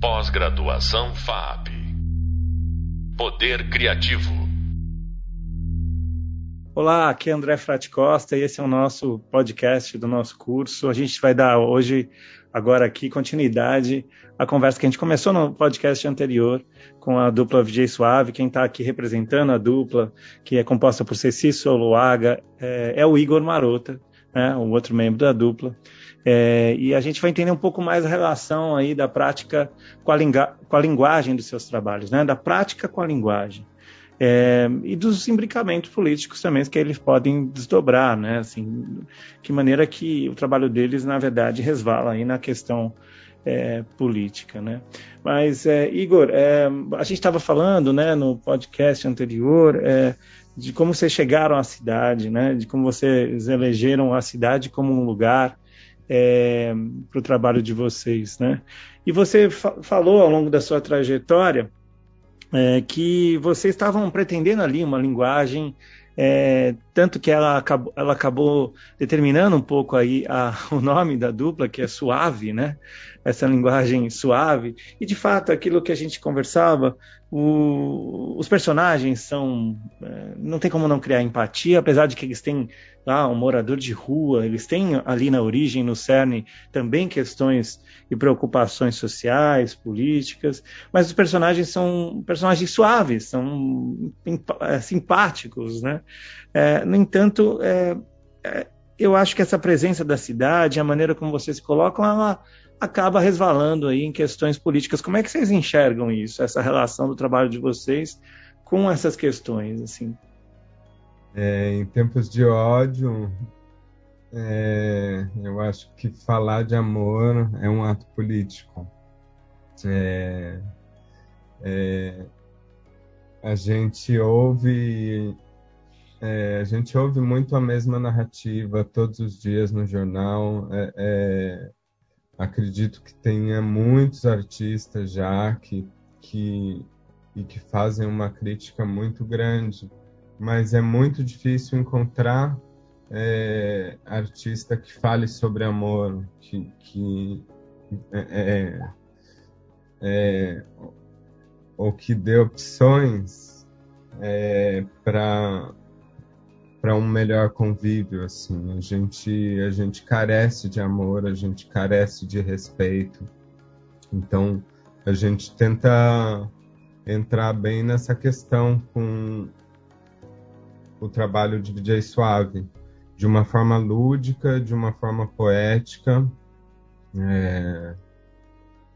Pós-graduação FAP. Poder Criativo. Olá, aqui é André Frati Costa e esse é o nosso podcast do nosso curso. A gente vai dar hoje, agora aqui, continuidade à conversa que a gente começou no podcast anterior com a dupla VJ Suave. Quem está aqui representando a dupla, que é composta por Ceci Soloaga, é, é o Igor Marota, né, o outro membro da dupla. É, e a gente vai entender um pouco mais a relação aí da prática com a, com a linguagem dos seus trabalhos, né, da prática com a linguagem. É, e dos imbricamentos políticos também que eles podem desdobrar, né? Assim, que maneira que o trabalho deles, na verdade, resvala aí na questão é, política, né? Mas, é, Igor, é, a gente estava falando, né, no podcast anterior, é, de como vocês chegaram à cidade, né? De como vocês elegeram a cidade como um lugar é, para o trabalho de vocês, né? E você fa falou ao longo da sua trajetória é, que vocês estavam pretendendo ali uma linguagem, é, tanto que ela acabou, ela acabou determinando um pouco aí a, o nome da dupla, que é suave, né? Essa linguagem suave. E de fato, aquilo que a gente conversava, o, os personagens são. É, não tem como não criar empatia, apesar de que eles têm lá um morador de rua, eles têm ali na origem, no cerne, também questões e preocupações sociais, políticas, mas os personagens são personagens suaves, são é, simpáticos, né? É, no entanto, é, é, eu acho que essa presença da cidade, a maneira como vocês colocam, ela acaba resvalando aí em questões políticas. Como é que vocês enxergam isso, essa relação do trabalho de vocês com essas questões, assim? É, em tempos de ódio, é, eu acho que falar de amor é um ato político. É, é, a gente ouve é, a gente ouve muito a mesma narrativa todos os dias no jornal. É, é, acredito que tenha muitos artistas já que, que, e que fazem uma crítica muito grande, mas é muito difícil encontrar é, artista que fale sobre amor, que, que é, é, é ou que dê opções é, para para um melhor convívio assim a gente a gente carece de amor a gente carece de respeito então a gente tenta entrar bem nessa questão com o trabalho de DJ Suave de uma forma lúdica, de uma forma poética. É,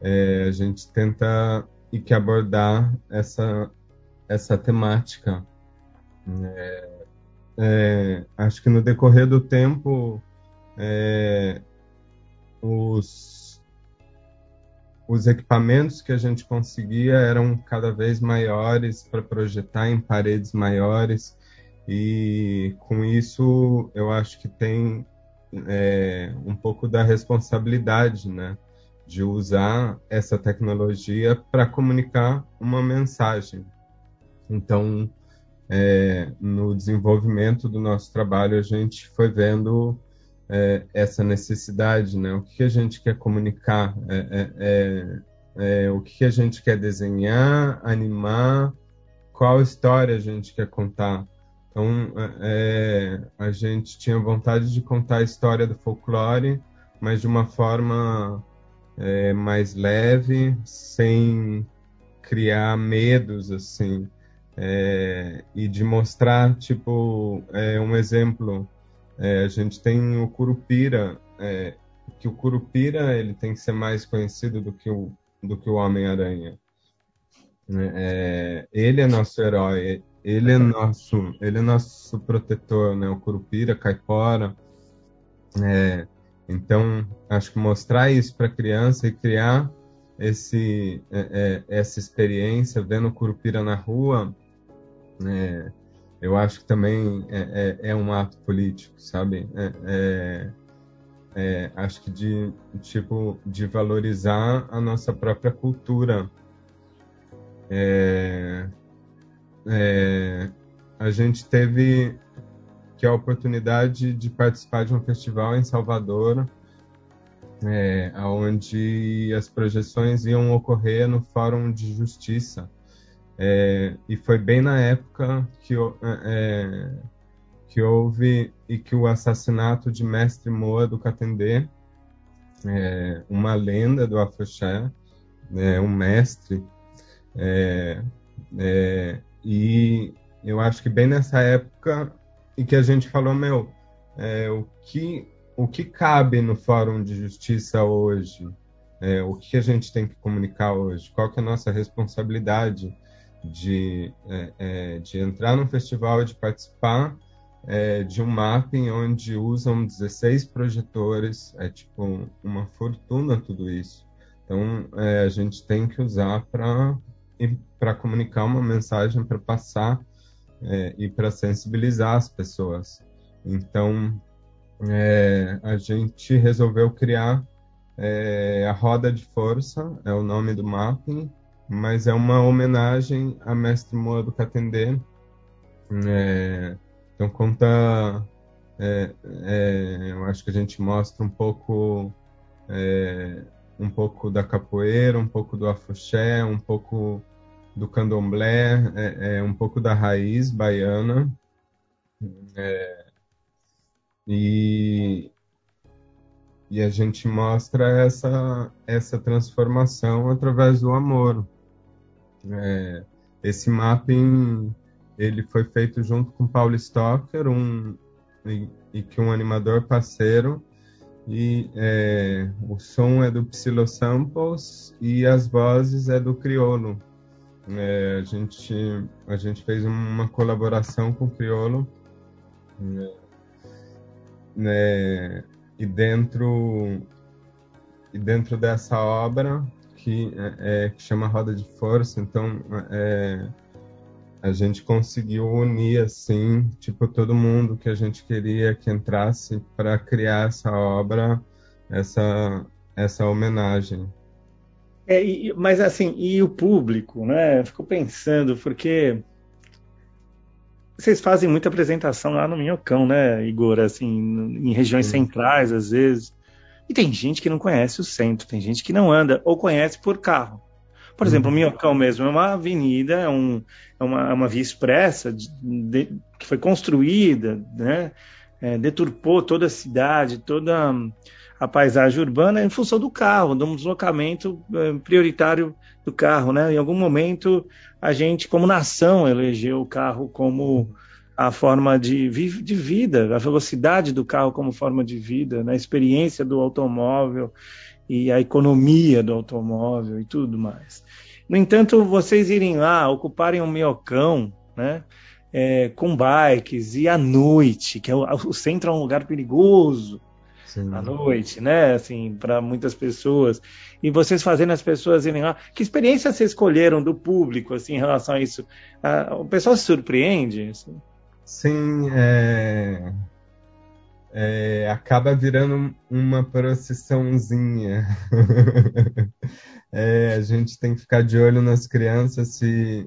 é, a gente tenta e que abordar essa essa temática. É, é acho que no decorrer do tempo é, os os equipamentos que a gente conseguia eram cada vez maiores para projetar em paredes maiores e com isso eu acho que tem é, um pouco da responsabilidade, né, de usar essa tecnologia para comunicar uma mensagem. Então, é, no desenvolvimento do nosso trabalho, a gente foi vendo é, essa necessidade, né? O que a gente quer comunicar, é, é, é, o que a gente quer desenhar, animar, qual história a gente quer contar. Então, é, a gente tinha vontade de contar a história do folclore, mas de uma forma é, mais leve, sem criar medos, assim, é, e de mostrar, tipo, é, um exemplo. É, a gente tem o Curupira, é, que o Curupira ele tem que ser mais conhecido do que o, do que o Homem-Aranha. ele é nosso herói, ele é nosso, ele é nosso protetor, né? O Curupira, Caipora. É, então, acho que mostrar isso para a criança e criar esse, é, é, essa experiência, vendo o Curupira na rua, é, eu acho que também é, é, é um ato político, sabe? acho que de tipo de valorizar a nossa própria cultura. É, é, a gente teve que a oportunidade de participar de um festival em Salvador é, onde as projeções iam ocorrer no Fórum de Justiça. É, e foi bem na época que, é, que houve e que o assassinato de Mestre Moa do Catendê, é, uma lenda do Afoxé, é, um mestre, é, é, e eu acho que bem nessa época e que a gente falou, meu, é, o que o que cabe no Fórum de Justiça hoje? É, o que a gente tem que comunicar hoje? Qual que é a nossa responsabilidade de, é, é, de entrar no festival e de participar é, de um mapping onde usam 16 projetores, é tipo uma fortuna tudo isso. Então é, a gente tem que usar para comunicar uma mensagem, para passar é, e para sensibilizar as pessoas. Então é, a gente resolveu criar a Roda de Força, é o nome do mapping, mas é uma homenagem a Mestre Moa do. É, então conta, é, é, eu acho que a gente mostra um pouco, é, um pouco da capoeira, um pouco do afoxé, um pouco do candomblé, é, é, um pouco da raiz baiana. É, e, e a gente mostra essa, essa transformação através do amor. É, esse mapping ele foi feito junto com Paulo Stocker, um, e, e que um animador parceiro, e é, o som é do Psylo Samples e as vozes é do Criolo. É, a, gente, a gente fez uma colaboração com o Criolo. É, né, e dentro e dentro dessa obra que, é, é, que chama Roda de Força, então é, a gente conseguiu unir assim, tipo todo mundo que a gente queria que entrasse para criar essa obra, essa essa homenagem. É, e, mas assim, e o público, né? Fico pensando porque vocês fazem muita apresentação lá no Minhocão, né, Igor? Assim, em regiões Sim. centrais, às vezes. E tem gente que não conhece o centro, tem gente que não anda, ou conhece por carro. Por exemplo, o uhum. Minhocão mesmo é uma avenida, é, um, é uma, é uma, via expressa de, de, que foi construída, né? É, deturpou toda a cidade, toda a paisagem urbana em função do carro, de um deslocamento é, prioritário do carro, né? Em algum momento a gente, como nação, elegeu o carro como a forma de, de vida, a velocidade do carro como forma de vida, né? a experiência do automóvel e a economia do automóvel e tudo mais. No entanto, vocês irem lá, ocuparem um miocão, né? É, com bikes e à noite, que é o, o centro é um lugar perigoso, Sim. à noite, né? Assim, para muitas pessoas. E vocês fazendo as pessoas irem lá. Que experiência vocês escolheram do público, assim, em relação a isso? Ah, o pessoal se surpreende? Assim? Sim, é... É, acaba virando uma procissãozinha. é, a gente tem que ficar de olho nas crianças se,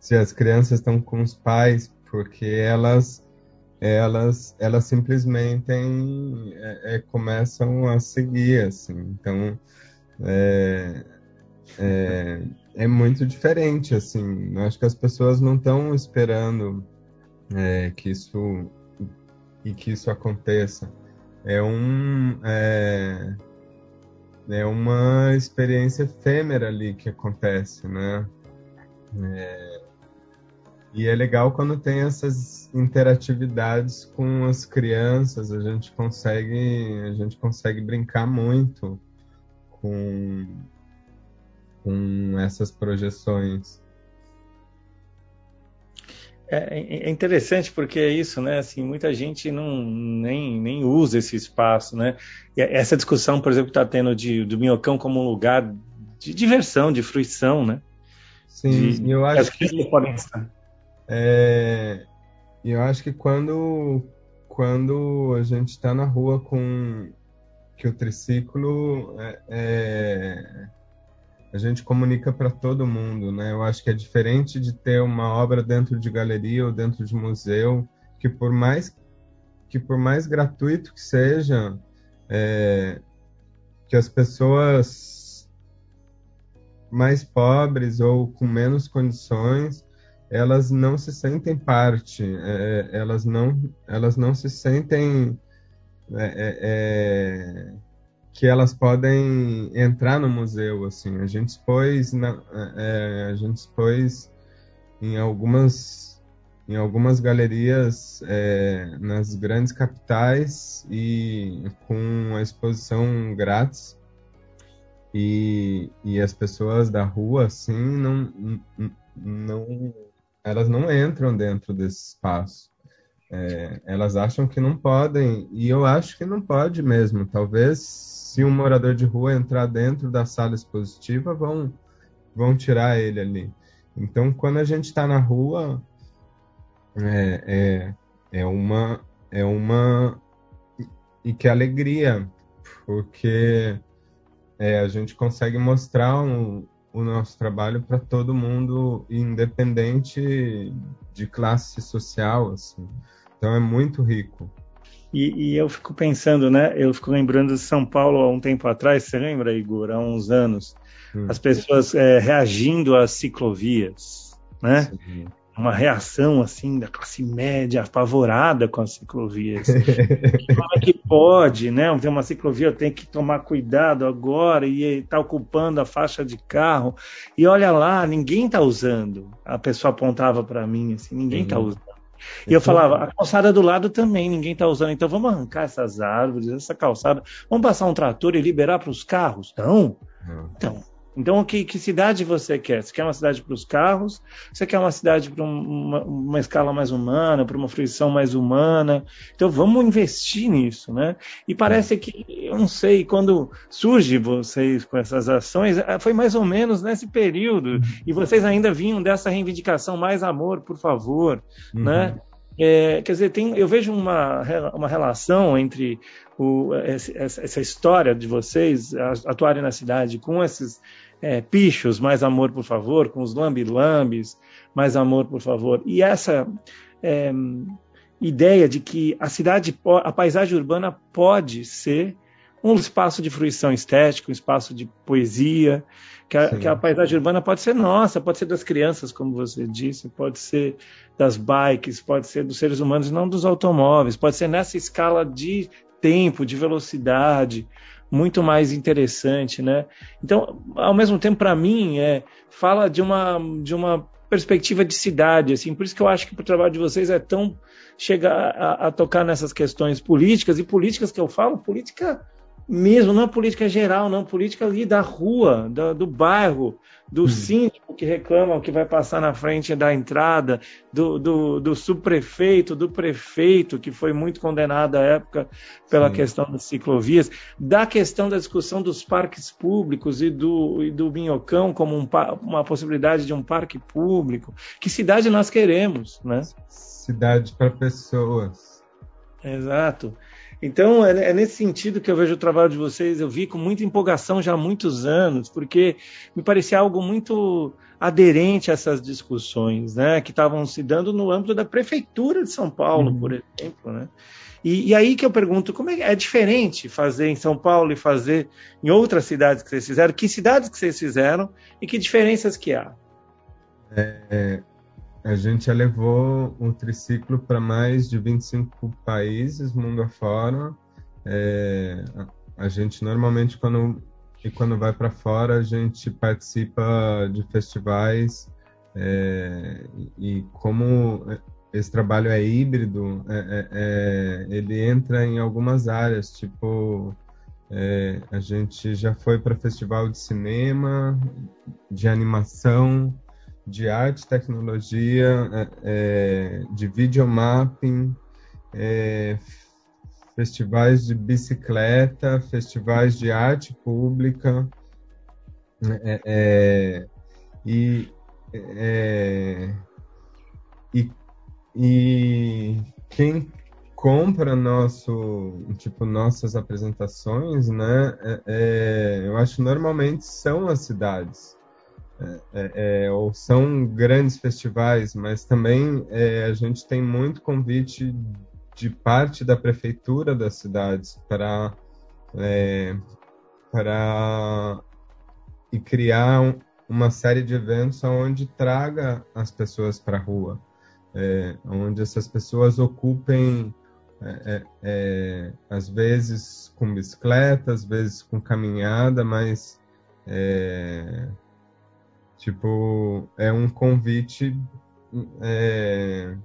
se as crianças estão com os pais, porque elas elas, elas simplesmente é, é, começam a seguir, assim. Então, é, é, é, muito diferente, assim. Acho que as pessoas não estão esperando é, que isso e que isso aconteça. É um é, é uma experiência efêmera ali que acontece, né? É, e é legal quando tem essas interatividades com as crianças, a gente consegue, a gente consegue brincar muito com, com essas projeções. É, é, é, interessante porque é isso, né? Assim, muita gente não nem, nem usa esse espaço, né? E essa discussão, por exemplo, que está tendo de, do minhocão como um lugar de diversão, de fruição, né? Sim, de, eu acho que podem estar. É, eu acho que quando, quando a gente está na rua com que o triciclo é, é, a gente comunica para todo mundo, né? Eu acho que é diferente de ter uma obra dentro de galeria ou dentro de museu, que por mais que por mais gratuito que seja, é, que as pessoas mais pobres ou com menos condições elas não se sentem parte, é, elas não elas não se sentem é, é, é que elas podem entrar no museu assim. A gente expôs na, é, a gente expôs em algumas em algumas galerias é, nas grandes capitais e com a exposição grátis. E, e as pessoas da rua assim não não elas não entram dentro desse espaço é, elas acham que não podem e eu acho que não pode mesmo talvez se um morador de rua entrar dentro da sala expositiva, vão, vão tirar ele ali. Então, quando a gente está na rua, é, é, é, uma. É uma. E que alegria, porque é, a gente consegue mostrar um, o nosso trabalho para todo mundo, independente de classe social. Assim. Então, é muito rico. E, e, eu fico pensando, né? Eu fico lembrando de São Paulo há um tempo atrás, você lembra, Igor? Há uns anos, hum. as pessoas é, reagindo às ciclovias, né? Sim. Uma reação assim da classe média apavorada com as ciclovias. Como é que pode, né? Tem uma ciclovia, tem que tomar cuidado agora e está ocupando a faixa de carro. E olha lá, ninguém está usando. A pessoa apontava para mim assim, ninguém está usando. E eu falava, a calçada do lado também ninguém está usando, então vamos arrancar essas árvores, essa calçada, vamos passar um trator e liberar para os carros? Não. Então, então que, que, cidade você quer? Você quer uma cidade para os carros? Você quer uma cidade para uma, uma, escala mais humana, para uma fruição mais humana? Então vamos investir nisso, né? E parece que, eu não sei, quando surge vocês com essas ações, eh, foi mais ou menos nesse período, e vocês ainda vinham dessa reivindicação, mais amor, por favor, uhum. né? É, quer dizer, tem, eu vejo uma, uma relação entre o, essa história de vocês atuarem na cidade com esses é, pichos, mais amor, por favor, com os lambi-lambis, mais amor, por favor. E essa é, ideia de que a cidade, a paisagem urbana pode ser um espaço de fruição estética, um espaço de poesia, que a, que a, paisagem urbana pode ser nossa, pode ser das crianças, como você disse, pode ser das bikes, pode ser dos seres humanos, não dos automóveis, pode ser nessa escala de tempo, de velocidade, muito mais interessante, né? Então, ao mesmo tempo, para mim, é, fala de uma, de uma perspectiva de cidade, assim, por isso que eu acho que o trabalho de vocês é tão chegar a, a tocar nessas questões políticas, e políticas que eu falo, política mesmo, não é política geral, não, política ali da rua, da, do bairro, do hum. síndico que reclama que vai passar na frente da entrada, do, do, do subprefeito, do prefeito, que foi muito condenado à época pela Sim. questão das ciclovias, da questão da discussão dos parques públicos e do, e do Minhocão como um, uma possibilidade de um parque público. Que cidade nós queremos, né? Cidade para pessoas. Exato. Então, é, é, nesse sentido que eu vejo o trabalho de vocês, eu vi com muita empolgação já há muitos anos, porque me parecia algo muito aderente a essas discussões, né, que estavam se dando no âmbito da prefeitura de São Paulo, uhum. por exemplo, né? E, e, aí que eu pergunto, como é, é diferente fazer em São Paulo e fazer em outras cidades que vocês fizeram? Que cidades que vocês fizeram e que diferenças que há? É, é a gente já levou o triciclo para mais de 25 países mundo afora. É, a, gente normalmente quando e quando vai para fora a gente participa de festivais é, e como esse trabalho é híbrido, é, é, é ele entra em algumas áreas, tipo é, a gente já foi para festival de cinema, de animação, de arte, tecnologia, é, é, de videomapping, é, festivais de bicicleta, festivais de arte pública, é, é e, é, e, e quem compra nosso tipo nossas apresentações né eu acho normalmente são as cidades é, é, é, ou são grandes festivais, mas também é, a gente tem muito convite de parte da prefeitura das cidades para é, para e criar um, uma série de eventos onde traga as pessoas para a rua, é, onde essas pessoas ocupem às vezes com bicicleta, às vezes com caminhada, mas é, tipo é um convite é,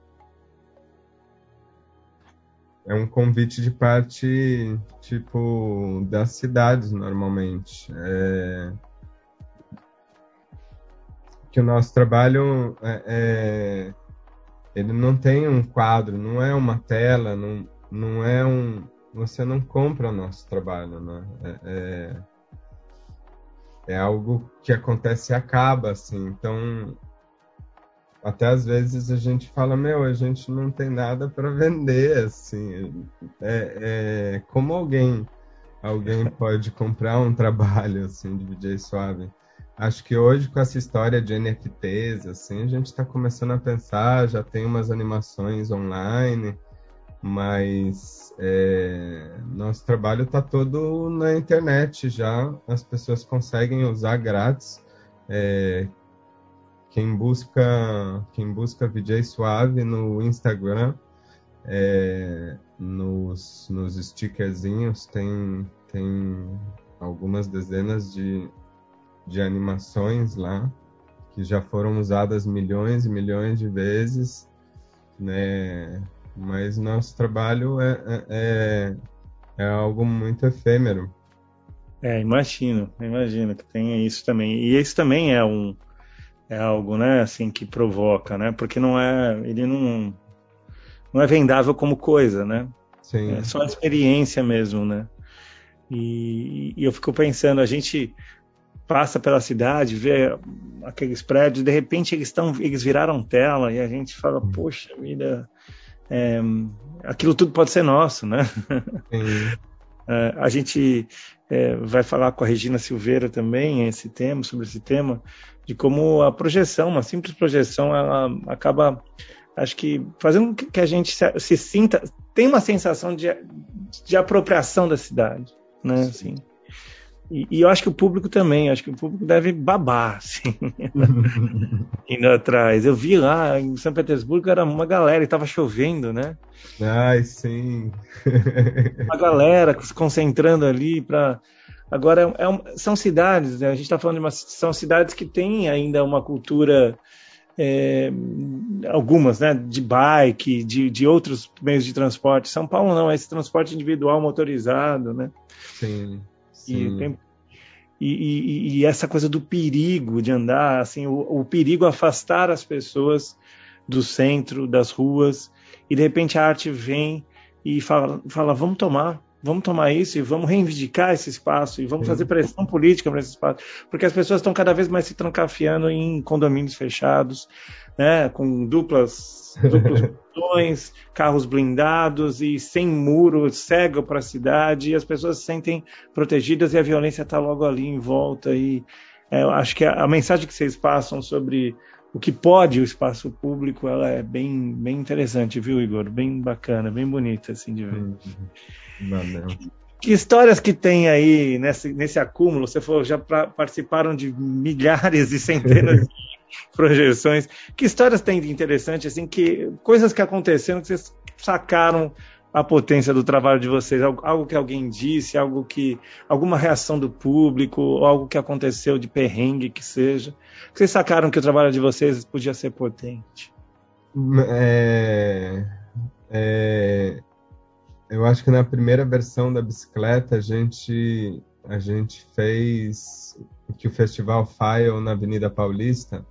é um convite de parte tipo das cidades normalmente é, que o nosso trabalho é, é, ele não tem um quadro, não é uma tela, não, não é um. Você não compra nosso trabalho, né? É, é, algo que acontece e acaba, assim. Então, até às vezes a gente fala, meu, a gente não tem nada para vender, assim. É, é, como alguém alguém pode comprar um trabalho assim de DJ suave? Acho que hoje, com essa história de NFTs, assim, a gente está começando a pensar, já tem umas animações online, mas é, nosso trabalho está todo na internet já, as pessoas conseguem usar grátis. É, quem busca quem busca VJ Suave no Instagram, é, nos, nos stickerzinhos tem, tem algumas dezenas de de animações lá, que já foram usadas milhões e milhões de vezes, né? Mas nosso trabalho é, é, é, é algo muito efêmero. É, imagino, imagino que tenha isso também. E isso também é um é algo, né, assim que provoca, né? Porque não é, ele não não é vendável como coisa, né? Sim. É só experiência mesmo, né? E, e eu fico pensando, a gente passa pela cidade, vê aqueles prédios, de repente eles estão, eles viraram tela e a gente fala, poxa vida, é, aquilo tudo pode ser nosso, né? é, a gente é, vai falar com a Regina Silveira também esse tema, sobre esse tema, de como a projeção, uma simples projeção, ela acaba, acho que fazendo que a gente se, se sinta, tem uma sensação de, de apropriação da cidade, né? Assim, e, e, eu acho que o público também, acho que o público deve babar, assim, indo atrás. Eu vi lá em São Petersburgo, era uma galera, e estava chovendo, né? Ai, sim. uma galera se concentrando ali para. Agora, é um, são cidades, né? a gente está falando de uma, são cidades que têm ainda uma cultura. É, algumas, né, de bike, de, de outros meios de transporte. São Paulo não, é esse transporte individual motorizado, né? Sim. E, e, e, e, essa coisa do perigo de andar, assim, o, o, perigo afastar as pessoas do centro, das ruas, e de repente a arte vem e fala, fala vamos tomar, vamos tomar isso e vamos reivindicar esse espaço e vamos Sim. fazer pressão política para esse espaço, porque as pessoas estão cada vez mais se trancafiando em condomínios fechados, né, com duplas, duplos portões, carros blindados e sem muro, cego para a cidade, e as pessoas se sentem protegidas e a violência está logo ali em volta. E é, acho que a, a, mensagem que vocês passam sobre o que pode o espaço público, ela é bem, bem interessante, viu, Igor? Bem bacana, bem bonita, assim, de ver. Valeu. Que histórias que tem aí nesse, nesse acúmulo? Você falou, já pra, participaram de milhares e centenas de projeções. Que histórias tem de interessante, assim, que coisas que aconteceram que vocês sacaram a potência do trabalho de vocês, algo, algo, que alguém disse, algo que alguma reação do público, algo que aconteceu de perrengue que seja, vocês sacaram que o trabalho de vocês podia ser potente. É, é, eu acho que na primeira versão da bicicleta a gente a gente fez o que o festival File na Avenida Paulista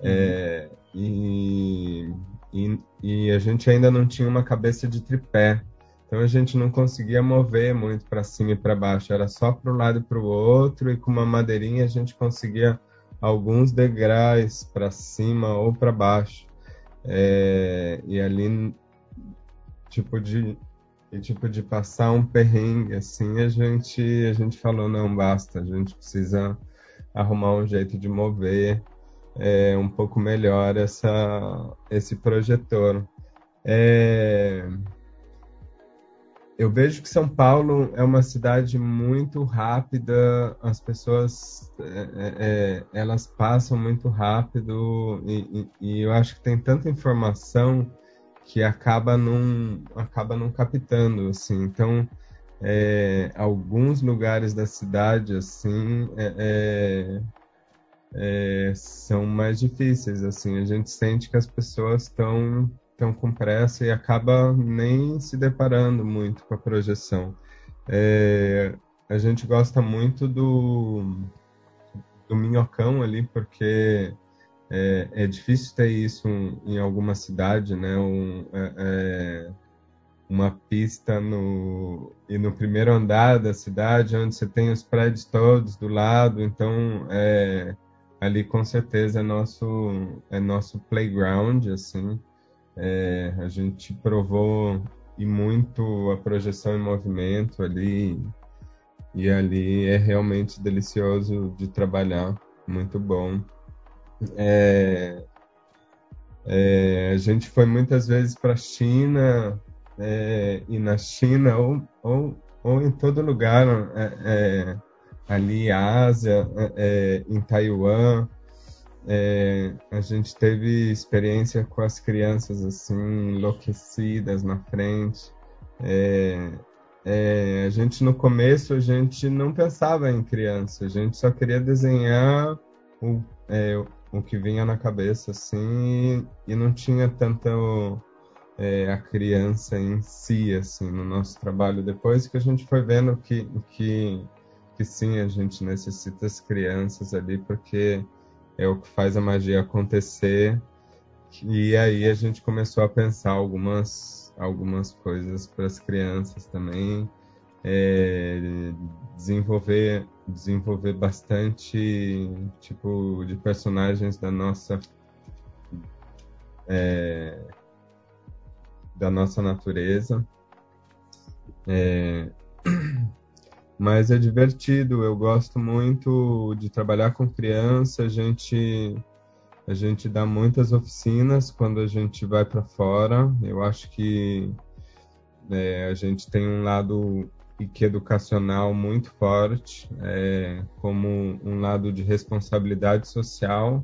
é, e, e, e, a gente ainda não tinha uma cabeça de tripé. Então a gente não conseguia mover muito para cima e para baixo, era só para um lado e para o outro, e com uma madeirinha a gente conseguia alguns degraus para cima ou para baixo. É, e ali, tipo de, tipo de passar um perrengue assim, a gente, a gente falou: não, basta, a gente precisa arrumar um jeito de mover é, um pouco melhor essa, esse projetor. É, eu vejo que São Paulo é uma cidade muito rápida, as pessoas é, é, é elas passam muito rápido e, e, e, eu acho que tem tanta informação que acaba não acaba não captando assim. Então, é, alguns lugares da cidade assim é, são mais difíceis assim. A gente sente que as pessoas estão estão com pressa e acaba nem se deparando muito com a projeção. É, a gente gosta muito do, do minhocão ali, porque é, é difícil ter isso em alguma cidade, né? Um, é, é, uma pista no, e no primeiro andar da cidade, onde você tem os prédios todos do lado, então é, ali com certeza é nosso, é nosso playground, assim. É, a gente provou e muito a projeção em movimento ali, e ali é realmente delicioso de trabalhar, muito bom. É, é, a gente foi muitas vezes para a China, é, e na China, ou, ou, ou em todo lugar, é, é, ali Ásia, em Taiwan, é, a gente teve experiência com as crianças assim enlouquecidas na frente. É, é, a gente no começo a gente não pensava em criança, a gente só queria desenhar o, é, o que vinha na cabeça assim e não tinha tanto é, a criança em si assim no nosso trabalho. Depois que a gente foi vendo que que que sim a gente necessita as crianças ali porque é o que faz a magia acontecer. E aí a gente começou a pensar algumas, algumas coisas para as crianças também, é, desenvolver, desenvolver bastante tipo de personagens da nossa é, da nossa natureza. É, mas é divertido. Eu gosto muito de trabalhar com criança. A gente a gente dá muitas oficinas quando a gente vai para fora. Eu acho que é, a gente tem um lado que educacional muito forte, é, como um lado de responsabilidade social.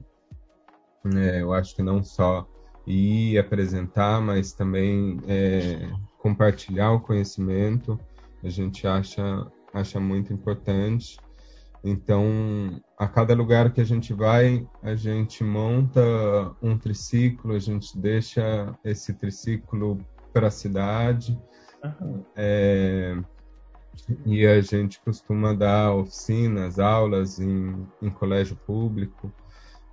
É, eu acho que não só ir apresentar, mas também é, compartilhar o conhecimento. A gente acha acha muito importante. Então, a cada lugar que a gente vai, a gente monta um triciclo, a gente deixa esse triciclo para a cidade. Uhum. É, e a gente costuma dar oficinas, aulas em, em colégio público.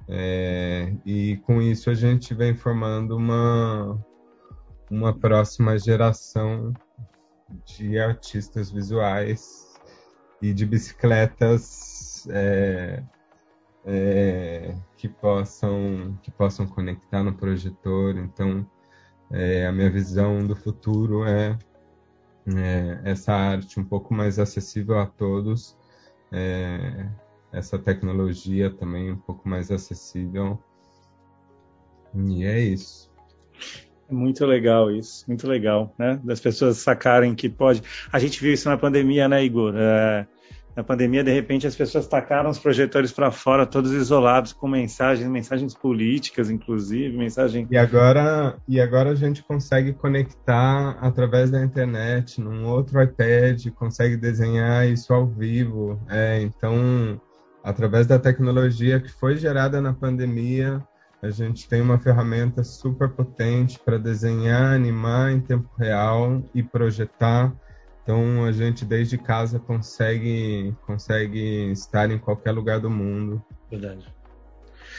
É, e com isso a gente vem formando uma, uma próxima geração de artistas visuais e de bicicletas é, é, que possam que possam conectar no projetor. Então, é, a minha visão do futuro é, é, essa arte um pouco mais acessível a todos, é, essa tecnologia também um pouco mais acessível. E é isso. Muito legal isso, muito legal, né? Das pessoas sacarem que pode. A gente viu isso na pandemia, né, Igor? É, na pandemia, de repente, as pessoas tacaram os projetores para fora, todos isolados, com mensagens, mensagens políticas, inclusive, mensagem. E agora, e agora a gente consegue conectar através da internet, num outro iPad, consegue desenhar isso ao vivo. É, então, através da tecnologia que foi gerada na pandemia, a gente tem uma ferramenta super potente para desenhar, animar em tempo real e projetar. Então a gente desde casa consegue consegue estar em qualquer lugar do mundo. Verdade.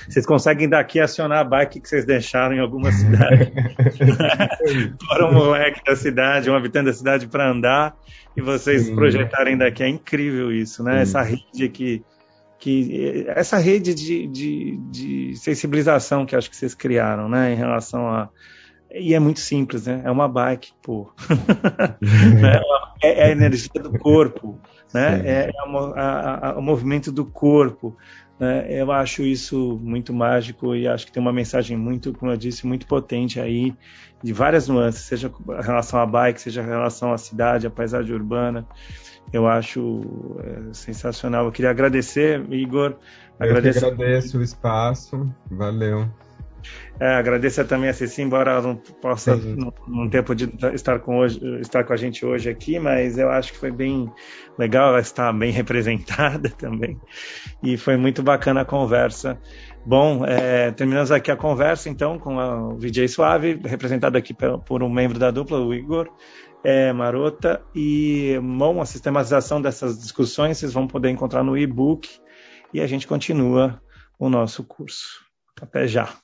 Vocês conseguem daqui acionar a bike que vocês deixaram em alguma cidade. Para um moleque da cidade, um habitante da cidade para andar e vocês Sim. projetarem daqui. É incrível isso, né? Sim. Essa rede que que essa rede de, de, de, sensibilização que acho que vocês criaram, né, em relação a e é muito simples, né? É uma bike, pô. Né? é, é, a energia do corpo, né? É, é a, a, a, o movimento do corpo. Né? Eu acho isso muito mágico e acho que tem uma mensagem muito, como eu disse, muito potente aí, de várias nuances, seja em relação à bike, seja em relação à cidade, à paisagem urbana. Eu acho é, sensacional. Eu queria agradecer, Igor. Eu agradeço, agradeço o espaço. Valeu. É, agradeço também a Ceci, embora ela não possa, não, não ter podido estar com, hoje, estar com a gente hoje aqui, mas eu acho que foi bem legal, ela está bem representada também. E foi muito bacana a conversa. Bom, é, terminamos aqui a conversa, então, com o VJ Suave, representado aqui por, por um membro da dupla, o Igor é, Marota. E, bom, a sistematização dessas discussões vocês vão poder encontrar no e-book e a gente continua o nosso curso. Até já!